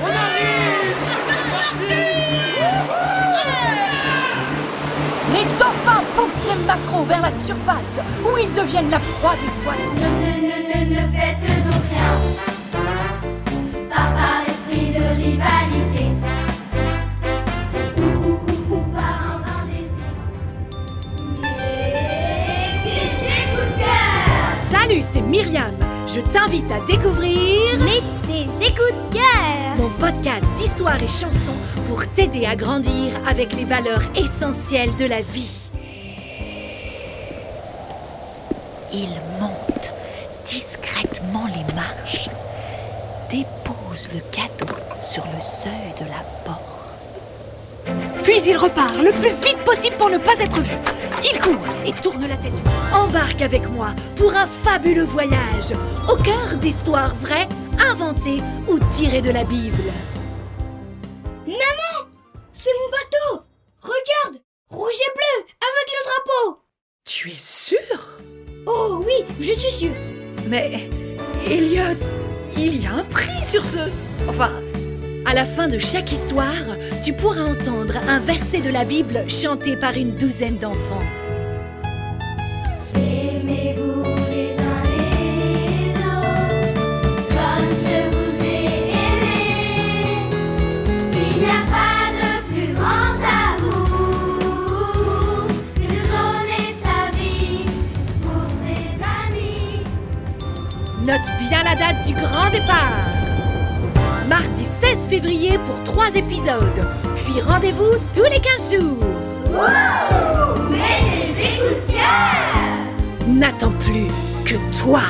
On arrive Les dauphins poussent les macros vers la surface, où ils deviennent la proie des oiseaux. Myriam. Je t'invite à découvrir Mais tes écoutes cœur. mon podcast d'histoire et chansons pour t'aider à grandir avec les valeurs essentielles de la vie. Il monte discrètement les marches, dépose le cadeau sur le seuil de la porte. Puis il repart le plus vite possible pour ne pas être vu. Il court et tourne la tête. Embarque avec moi pour un fabuleux voyage au cœur d'histoires vraies, inventées ou tirées de la Bible. Maman, c'est mon bateau. Regarde, rouge et bleu avec le drapeau. Tu es sûr? Oh oui, je suis sûre. Mais, Elliot, il y a un prix sur ce. Enfin, à la fin de chaque histoire, tu pourras entendre un verset de la Bible chanté par une douzaine d'enfants. Aimez-vous les uns les autres comme je vous ai aimé. Il n'y a pas de plus grand amour que de donner sa vie pour ses amis. Note bien la date du grand départ. Mardi 16 février pour trois épisodes. Puis rendez-vous tous les 15 jours. Mais les écoutes N'attends plus que toi.